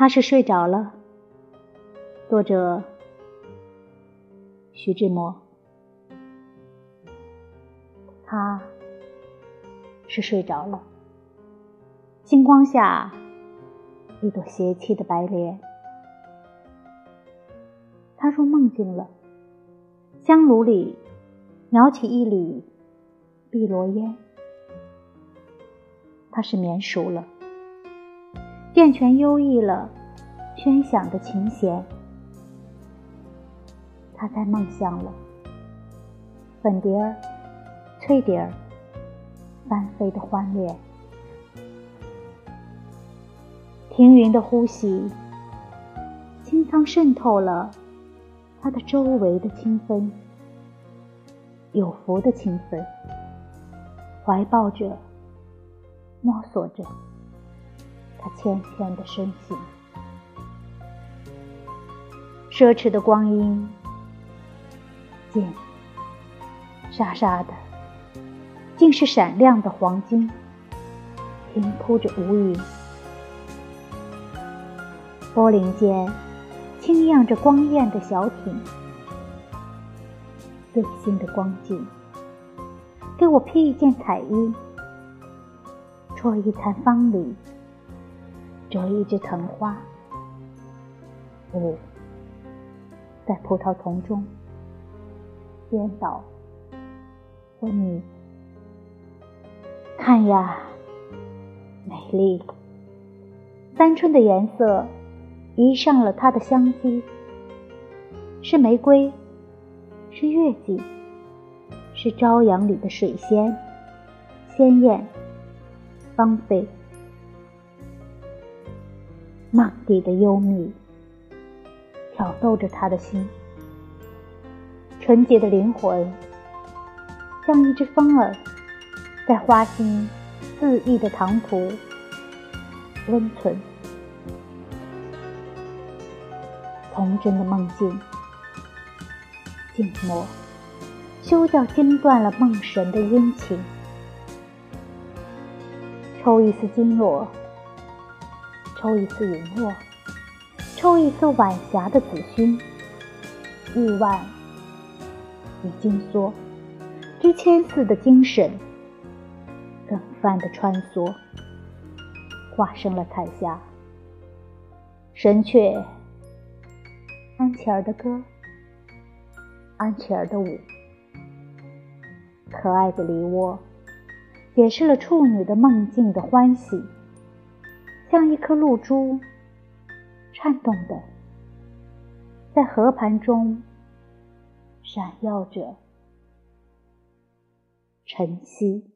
他是睡着了。作者：徐志摩。他是睡着了。星光下，一朵邪气的白莲。他入梦境了。香炉里袅起一缕碧螺烟。他是眠熟了。健全优异了，喧响的琴弦。他在梦乡了。粉蝶儿。翠蝶儿翻飞的欢恋，停云的呼吸，清仓渗透了它的周围的清芬，有福的清芬，怀抱着，摸索着他纤纤的身形，奢侈的光阴，渐沙沙的。竟是闪亮的黄金，平铺着乌云。波棱间，轻漾着光艳的小艇。最新的光景，给我披一件彩衣，戳一餐芳里，折一枝藤花。我，在葡萄丛中颠倒昏迷。看呀，美丽！三春的颜色移上了它的香肌，是玫瑰，是月季，是朝阳里的水仙，鲜艳芳菲。梦底的幽秘挑逗着他的心，纯洁的灵魂像一只风儿。在花心肆意的唐突温存，童真的梦境，静默，休教惊断了梦神的殷勤。抽一丝经络，抽一次云落，抽一次晚霞的紫薰，玉腕与金梭，之千次的精神。更泛的穿梭，化生了彩霞。神雀，安琪儿的歌，安琪儿的舞，可爱的梨窝，解释了处女的梦境的欢喜，像一颗露珠，颤动的，在河盘中闪耀着晨曦。